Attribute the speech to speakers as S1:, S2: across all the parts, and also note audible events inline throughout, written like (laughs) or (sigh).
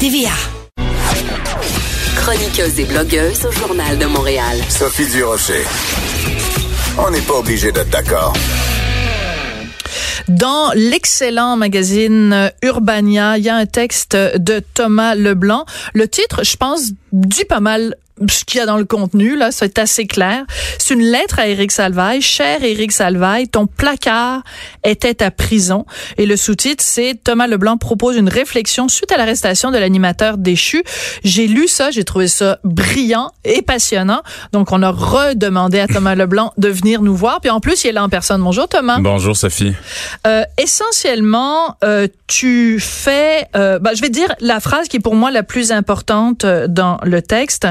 S1: TVA.
S2: Chroniqueuse et blogueuse au Journal de Montréal.
S3: Sophie Durocher. On n'est pas obligé d'être d'accord.
S4: Dans l'excellent magazine Urbania, il y a un texte de Thomas Leblanc. Le titre, je pense, dit pas mal ce qu'il y a dans le contenu, là, c'est assez clair. C'est une lettre à Éric Salvaille. Cher Éric Salvaille, ton placard était à prison. Et le sous-titre, c'est Thomas Leblanc propose une réflexion suite à l'arrestation de l'animateur déchu. J'ai lu ça, j'ai trouvé ça brillant et passionnant. Donc, on a redemandé à Thomas (laughs) Leblanc de venir nous voir. Puis en plus, il est là en personne. Bonjour, Thomas.
S5: Bonjour, Sophie.
S4: Euh, essentiellement, euh, tu fais, euh, bah, je vais dire la phrase qui est pour moi la plus importante euh, dans le texte.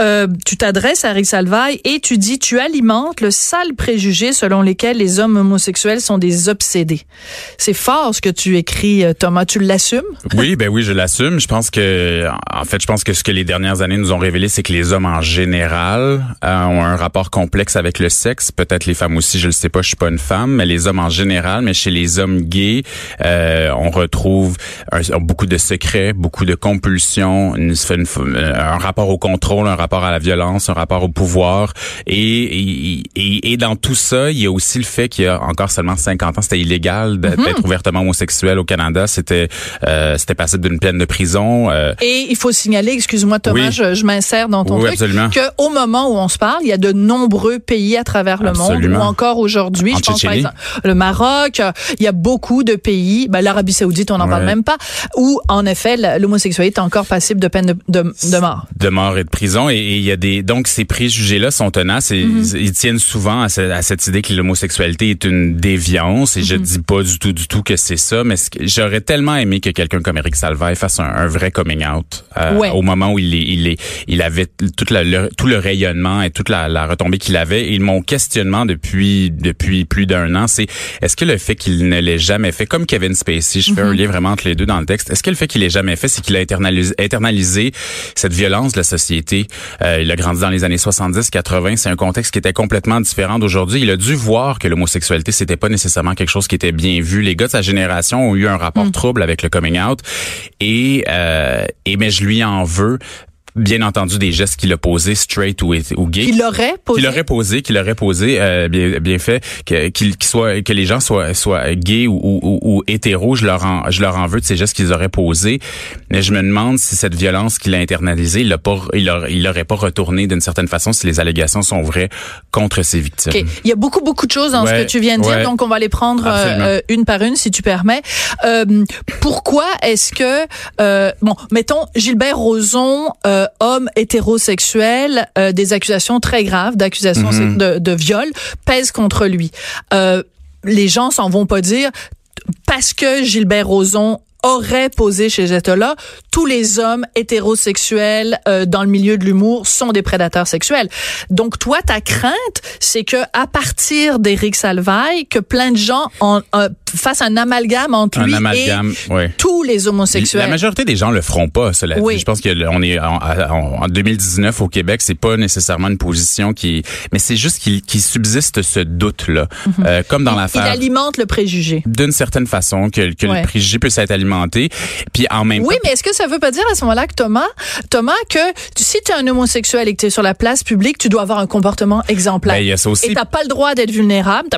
S4: Euh, tu t'adresses à Rick Salvaille et tu dis tu alimentes le sale préjugé selon lequel les hommes homosexuels sont des obsédés. C'est fort ce que tu écris, euh, Thomas. Tu l'assumes? (laughs)
S5: Oui, ben oui, je l'assume. Je pense que, en fait, je pense que ce que les dernières années nous ont révélé, c'est que les hommes en général euh, ont un rapport complexe avec le sexe. Peut-être les femmes aussi, je le sais pas, je suis pas une femme, mais les hommes en général. Mais chez les hommes gays, on retrouve beaucoup de secrets, beaucoup de compulsions, un rapport au contrôle un rapport à la violence, un rapport au pouvoir. Et, et, et, dans tout ça, il y a aussi le fait qu'il y a encore seulement 50 ans, c'était illégal d'être mm-hmm. ouvertement homosexuel au Canada. C'était euh, c'était passé d'une peine de prison. Euh.
S4: Et il faut signaler, excuse-moi Thomas, je, je m'insère dans ton
S5: oui,
S4: truc, qu'au moment où on se parle, il y a de nombreux pays à travers le
S5: absolument.
S4: monde, ou encore aujourd'hui, je pense par exemple le Maroc, il y a beaucoup de pays, ben, l'Arabie Saoudite, on n'en parle même pas, où en effet l'homosexualité est encore passible de peine de, de, de mort.
S5: De mort et de prison et il y a des donc ces préjugés là sont tenaces et mhm. ils, tiennent souvent à, cette idée que l'homosexualité est une déviance et je mhm. dis pas du tout du tout que c'est ça mais j'aurais tellement aimé que quelqu'un comme Eric Salvaille fasse un, vrai coming out euh, au moment où il est, il est il avait tout le, tout le rayonnement et toute la, retombée qu'il avait et mon questionnement depuis depuis plus d'un an c'est est-ce que le fait qu'il ne l'ait jamais fait comme Kevin Spacey je fais un mhm. lien vraiment entre les deux dans le texte est-ce que le fait qu'il l'ait jamais fait c'est qu'il a internalisé, internalisé cette violence de la société euh, il a grandi dans les années 70-80. C'est un contexte qui était complètement différent d'aujourd'hui. Il a dû voir que l'homosexualité, c'était pas nécessairement quelque chose qui était bien vu. Les gars de sa génération ont eu un rapport mm. trouble avec le coming out. Et, euh, et mais je lui en veux bien entendu des gestes qu'il a posés straight ou, ou gay
S4: qu'il aurait posé?
S5: Qu'il aurait posé qu'il aurait posé euh, bien, bien fait que qu'il soit que les gens soient soient gays ou, ou, ou hétéros je leur en je leur en veux de ces gestes qu'ils auraient posés mais je me demande si cette violence qu'il a internalisée il l'a pas il il aurait pas retourné d'une certaine façon si les allégations sont vraies contre ses victimes.
S4: Il y a beaucoup beaucoup de choses dans ce que tu viens de dire donc on va les prendre euh, une par une si tu permets. Euh, pourquoi est-ce que euh, bon mettons Gilbert Rozon euh, euh, homme hétérosexuel, euh, des accusations très graves, d'accusations mhm. de, de, viol, pèsent contre lui? Euh, les gens s'en vont pas dire parce que Gilbert Rozon aurait posé chez Jetola, tous les hommes hétérosexuels euh, dans le milieu de l'humour sont des prédateurs sexuels. Donc toi, ta crainte, c'est que à partir d'Éric Salvaille, que plein de gens en, euh, fassent un amalgame entre lui et tous les homosexuels.
S5: La majorité des gens le feront pas, cela oui. Je pense qu'on est en, 2019 au Québec, c'est pas nécessairement une position qui, mais c'est juste qu'il subsiste ce doute là, mhm. euh, comme dans l'affaire.
S4: Il alimente le préjugé.
S5: D'une certaine façon, que, que le préjugé peut être alimenté puis en même
S4: oui, mais est-ce que ça veut pas dire à ce moment-là que Thomas, Thomas, que si tu es un homosexuel et que tu es sur la place publique, tu dois avoir un comportement exemplaire.
S5: Ben, y a ça aussi.
S4: Et t'as pas le droit d'être vulnérable.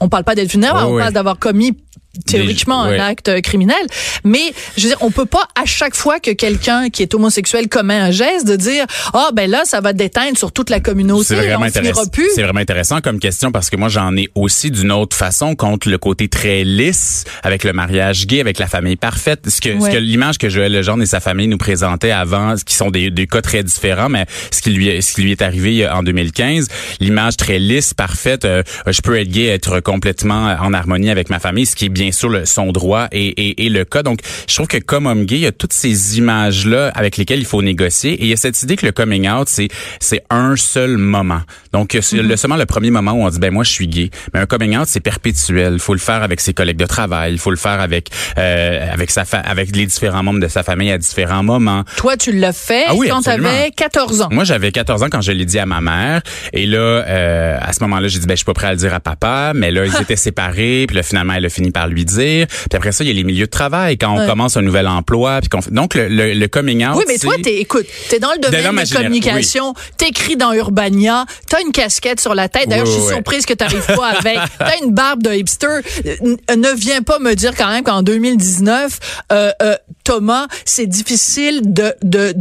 S4: On parle pas d'être vulnérable, on parle d'avoir commis théoriquement un acte criminel, mais je veux dire, on peut pas à chaque fois que quelqu'un qui est homosexuel commet un geste de dire ah oh, ben là ça va déteindre sur toute la communauté, c'est vraiment intéressant.
S5: C'est vraiment intéressant comme question parce que moi j'en ai aussi d'une autre façon contre le côté très lisse avec le mariage gay, avec la famille parfaite, ce que, ce que l'image que Joël Legendre et sa famille nous présentaient avant, qui sont des, des cas très différents, mais ce qui lui ce qui lui est arrivé en 2015, l'image très lisse, parfaite, euh, je peux être gay, être complètement en harmonie avec ma famille, ce qui est bien bien sûr le, son droit et, et, le cas. Donc, je trouve que comme homme gay, il y a toutes ces images-là avec lesquelles il faut négocier. Et il y a cette idée que le coming out, c'est c'est un seul moment. Donc, c'est mm-hmm. le, seulement le premier moment où on dit, ben moi, je suis gay. Mais un coming out, c'est perpétuel. Il faut le faire avec ses collègues de travail. Il faut le faire avec euh, avec sa avec les différents membres de sa famille à différents moments.
S4: Toi, tu l'as fait ah quand tu avais 14 ans.
S5: Moi, j'avais 14 ans quand je l'ai dit à ma mère. Et là, euh, à ce moment-là, j'ai dit, ben je suis pas prêt à le dire à papa. Mais là, ils (laughs) étaient séparés. Puis là, finalement, elle a fini par lui dire. Puis après ça, il y a les milieux de travail quand on commence un nouvel emploi. Puis donc le, le, coming out.
S4: Oui, mais toi, t'es, écoute, t'es dans le domaine de la communication, t'écris dans Urbania, t'as une casquette sur la tête. D'ailleurs, je suis surprise que t'arrives pas avec. (laughs) T'as une barbe de hipster. Ne viens pas me dire quand même qu'en 2019, euh, euh, Thomas, c'est difficile de, de,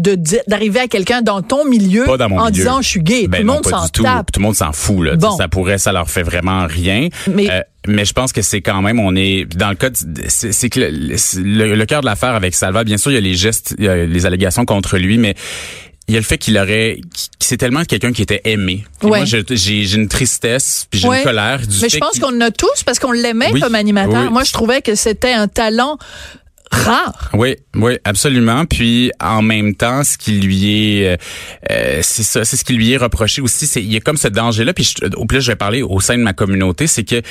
S4: d'arriver à quelqu'un dans ton milieu en disant je suis gay.
S5: Ben
S4: tout le monde s'en tape.
S5: Tout le monde s'en fout. Là. Ça pourrait, ça leur fait vraiment rien. Mais euh, mais je pense que c'est quand même, on est dans le cas, c'est que le, le, cœur de l'affaire avec Salva, bien sûr, il y a les gestes, il y a les allégations contre lui, mais il y a le fait qu'il aurait c'est tellement quelqu'un qui était aimé. Moi j'ai une tristesse puis j'ai une colère du
S4: Mais je pense qu'on a tous parce qu'on l'aimait comme animateur. Moi je trouvais que c'était un talent rare.
S5: Oui, oui, absolument. Puis en même temps, ce qui lui est, euh, euh, c'est ça, c'est ce qui lui est reproché aussi. C'est il y a comme ce danger-là. Puis au plus je vais parler au sein de ma communauté, c'est que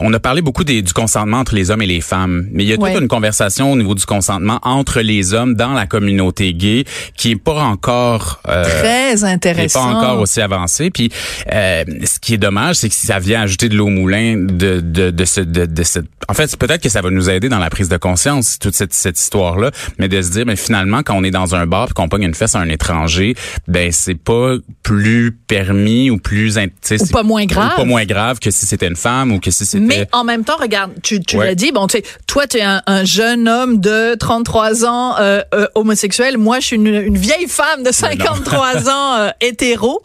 S5: on a parlé beaucoup des, du consentement entre les hommes et les femmes, mais il y a toute une conversation au niveau du consentement entre les hommes dans la communauté gay qui est pas encore
S4: euh, très intéressant,
S5: pas encore aussi avancé. Puis euh, ce qui est dommage, c'est que ça vient ajouter de l'eau au moulin de de de, ce, de, de cette. En fait, peut-être que ça va nous aider dans la prise de conscience toute cette cette histoire là, mais de se dire, mais finalement, quand on est dans un bar et qu'on pogne une fesse à un étranger, ben c'est pas plus permis ou plus
S4: ou pas moins grave,
S5: ou pas moins grave que si c'était une femme ou que si c'était
S4: mais en même temps, regarde, tu, tu l'as dit, bon, tu sais, toi, tu es un, un, jeune homme de 33 ans euh, euh, homosexuel. Moi, je suis une, une vieille femme de 53 (laughs) ans euh, hétéro.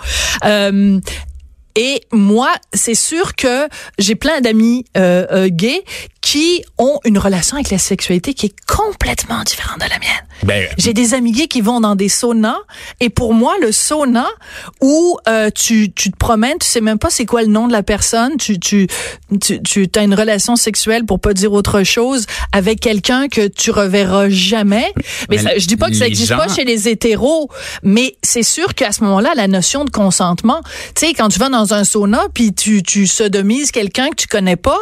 S4: Et moi, c'est sûr que j'ai plein d'amis euh, euh, gays qui ont une relation avec la sexualité qui est complètement différente de la mienne. Ben, j'ai des amis gays qui vont dans des saunas et pour moi, le sauna où euh, tu, tu te promènes, tu sais même pas c'est quoi le nom de la personne, tu tu tu, tu as une relation sexuelle pour pas dire autre chose avec quelqu'un que tu reverras jamais. Mais, je dis pas que ça existe pas chez les hétéros, mais c'est sûr qu'à ce moment-là, la notion de consentement, tu sais, quand tu vas dans dans un sauna puis tu, tu sodomises quelqu'un que tu connais pas,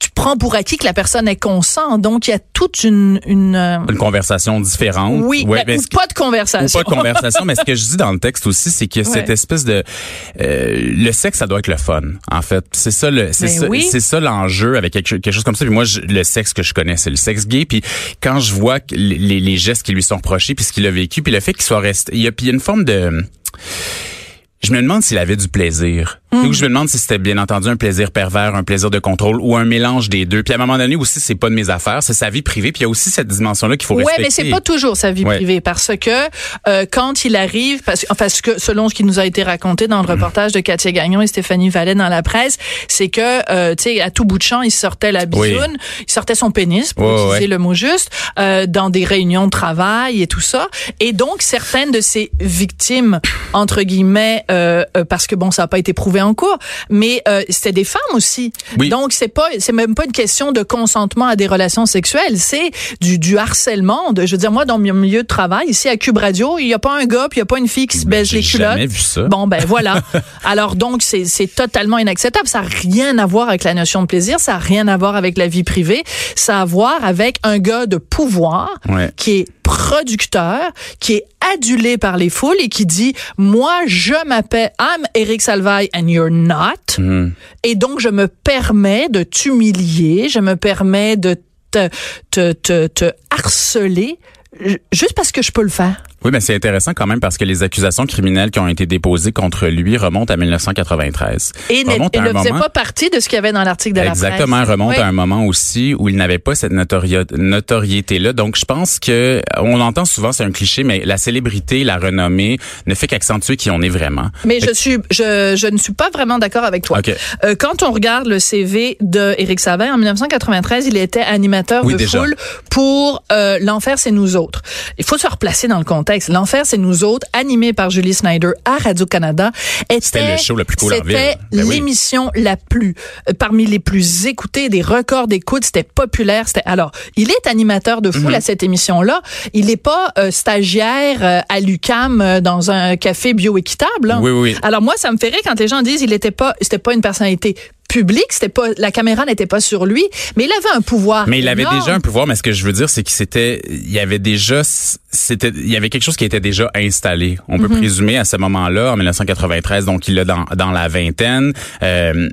S4: tu prends pour acquis que la personne est consent. Donc, il y a toute une... Une,
S5: euh, une conversation différente.
S4: Oui, ouais, ben, ou pas de conversation.
S5: Ou pas de conversation, mais ce que je dis dans le texte aussi, c'est que cette espèce de... Euh, le sexe, ça doit être le fun, en fait. C'est ça le c'est ben ça, c'est ça l'enjeu avec quelque, quelque, chose comme ça. Puis moi, le sexe que je connais, c'est le sexe gay. Puis quand je vois les, les gestes qui lui sont reprochés, puis ce qu'il a vécu, puis le fait qu'il soit resté... Il y a, puis il y a une forme de je me demande s'il avait du plaisir. Mm. je me demande si c'était bien entendu un plaisir pervers, un plaisir de contrôle ou un mélange des deux. Puis à un moment donné aussi, c'est pas de mes affaires, c'est sa vie privée. Puis il y a aussi cette dimension-là qu'il faut respecter.
S4: Ouais, mais c'est pas toujours sa vie privée parce que euh, quand il arrive, parce, parce que selon ce qui nous a été raconté dans le mm. reportage de Katia Gagnon et Stéphanie Vallet dans la presse, c'est que euh, tu sais à tout bout de champ, il sortait la bisoune, il sortait son pénis pour utiliser le mot juste euh, dans des réunions de travail et tout ça. Et donc certaines de ces victimes entre guillemets euh, euh, parce que bon, ça n'a pas été prouvé en cours, mais euh, c'était des femmes aussi. Donc c'est pas, c'est même pas une question de consentement à des relations sexuelles, c'est du, du harcèlement. De, je veux dire, moi dans mon milieu de travail ici à Cube Radio, il y a pas un gars puis il y a pas une fille qui se baisse les culottes.
S5: Jamais vu ça.
S4: Bon ben voilà. (laughs) Alors donc c'est c'est totalement inacceptable. Ça n'a rien à voir avec la notion de plaisir, ça n'a rien à voir avec la vie privée, ça a à voir avec un gars de pouvoir qui est producteur qui est adulé par les foules et qui dit moi je m'appelle I'm Eric Salvaille and you're not hmm. et donc je me permets de t'humilier, je me permets de te, te, te, te harceler juste parce que je peux le faire.
S5: Oui, mais c'est intéressant quand même parce que les accusations criminelles qui ont été déposées contre lui remontent à 1993.
S4: Et, ne faisait pas partie de ce qu'il y avait dans l'article de
S5: la presse. Exactement, remonte à un moment aussi où il n'avait pas cette notoriété-là. Donc, je pense que on entend souvent, c'est un cliché, mais la célébrité, la renommée ne fait qu'accentuer qui on est vraiment.
S4: Mais je suis, je, je ne suis pas vraiment d'accord avec toi. Euh, quand on regarde le CV de Éric Savin, en 1993, il était animateur de foule pour euh, L'Enfer, c'est nous autres. Il faut se replacer dans le contexte L'enfer, c'est nous autres, animé par Julie Snyder à Radio-Canada.
S5: C'était le show le plus cool
S4: C'était ben l'émission la plus, euh, parmi les plus écoutées, des records d'écoute. C'était populaire. C'était, alors, il est animateur de foule mhm. à cette émission-là. Il n'est pas euh, stagiaire euh, à l'UCAM dans un café bioéquitable. Hein.
S5: Oui, oui.
S4: Alors moi, ça me ferait quand les gens disent il était pas, c'était pas une personnalité public, c'était pas la caméra n'était pas sur lui, mais il avait un pouvoir.
S5: Mais il avait déjà un pouvoir, mais ce que je veux dire c'est qu'il s'était il y avait déjà c'était il y avait quelque chose qui était déjà installé. On peut mhm. présumer à ce moment-là en 1993 donc il est dans dans la vingtaine euh,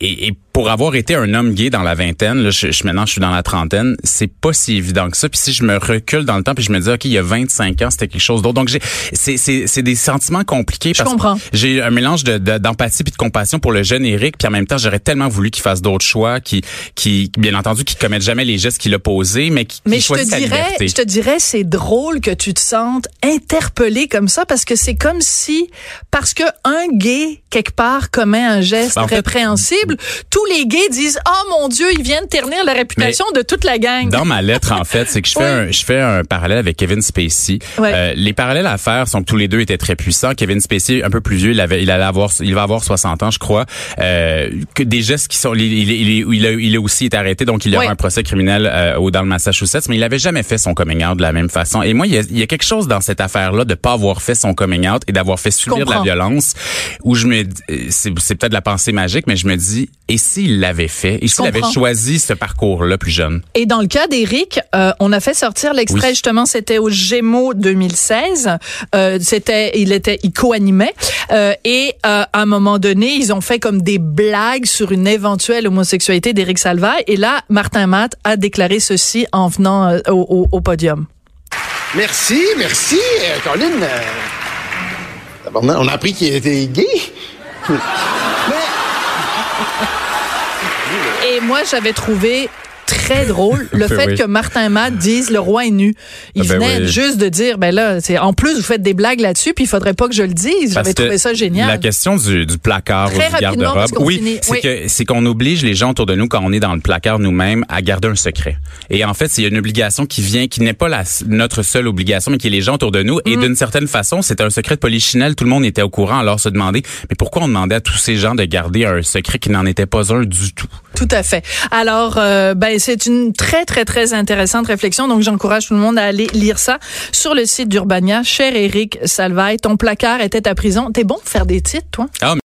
S5: et, et pour avoir été un homme gay dans la vingtaine, là, je, je, maintenant je suis dans la trentaine, c'est pas si évident que ça. Puis si je me recule dans le temps, puis je me dis, OK, il y a 25 ans, c'était quelque chose d'autre. Donc, j'ai, c'est, c'est, c'est des sentiments compliqués.
S4: Je comprends.
S5: J'ai un mélange de, d'empathie puis de compassion pour le jeune Eric, puis en même temps, j'aurais tellement voulu qu'il fasse d'autres choix, qui, qui, bien entendu, qui commettent jamais les gestes qu'il a posés, mais qui,
S4: mais je te dirais, je te dirais, c'est drôle que tu te sentes interpellé comme ça parce que c'est comme si, parce que un gay quelque part commet un geste ben, répréhensible, tous les gays disent, oh mon Dieu, ils viennent ternir la réputation de toute la gang.
S5: Dans ma lettre, en fait, c'est que je fais un, je fais un parallèle avec Kevin Spacey. Euh, les parallèles à faire sont que tous les deux étaient très puissants. Kevin Spacey, un peu plus vieux, il avait, il allait avoir, il va avoir 60 ans, je crois. Euh, que des gestes qui sont, il, il, il, il, a, il a aussi été arrêté, donc il y a un procès criminel euh, dans le Massachusetts, mais il avait jamais fait son coming out de la même façon. Et moi, il y a, il y a quelque chose dans cette affaire-là de pas avoir fait son coming out et d'avoir fait subir de la violence, où je me, c'est, c'est peut-être la pensée magique, mais je me dis, et s'il l'avait fait, et s'il avait choisi ce parcours-là plus jeune?
S4: Et dans le cas d'Éric, euh, on a fait sortir l'extrait justement, c'était au Gémeaux 2016. Euh, c'était, il était, il co-animait euh, et euh, à un moment donné, ils ont fait comme des blagues sur une éventuelle homosexualité d'Éric Salvaille. Et là, Martin Matt a déclaré ceci en venant euh, au, au, au podium.
S1: Merci, merci, euh, Colin. on a appris qu'il était gay. (laughs)
S4: Et moi, j'avais trouvé très drôle le (laughs) fait que Martin Matt dise le roi est nu. Il ah ben venait juste de dire ben là, c'est en plus vous faites des blagues là-dessus puis il faudrait pas que je le dise. J'avais trouvé ça génial.
S5: La question du, du placard
S4: très
S5: ou du garde-robe, oui, c'est que c'est qu'on oblige les gens autour de nous quand on est dans le placard nous-mêmes à garder un secret. Et en fait, c'est une obligation qui vient qui n'est pas la, notre seule obligation mais qui est les gens autour de nous et mm. d'une certaine façon, c'était un secret de polichinelle, tout le monde était au courant alors se demander mais pourquoi on demandait à tous ces gens de garder un secret qui n'en était pas un du tout?
S4: Tout à fait. Alors euh, ben c'est une très, très, très intéressante réflexion. Donc, j'encourage tout le monde à aller lire ça sur le site d'Urbania. Cher Eric Salvaille, ton placard était à prison. T'es bon pour faire des titres, toi?
S5: Ah,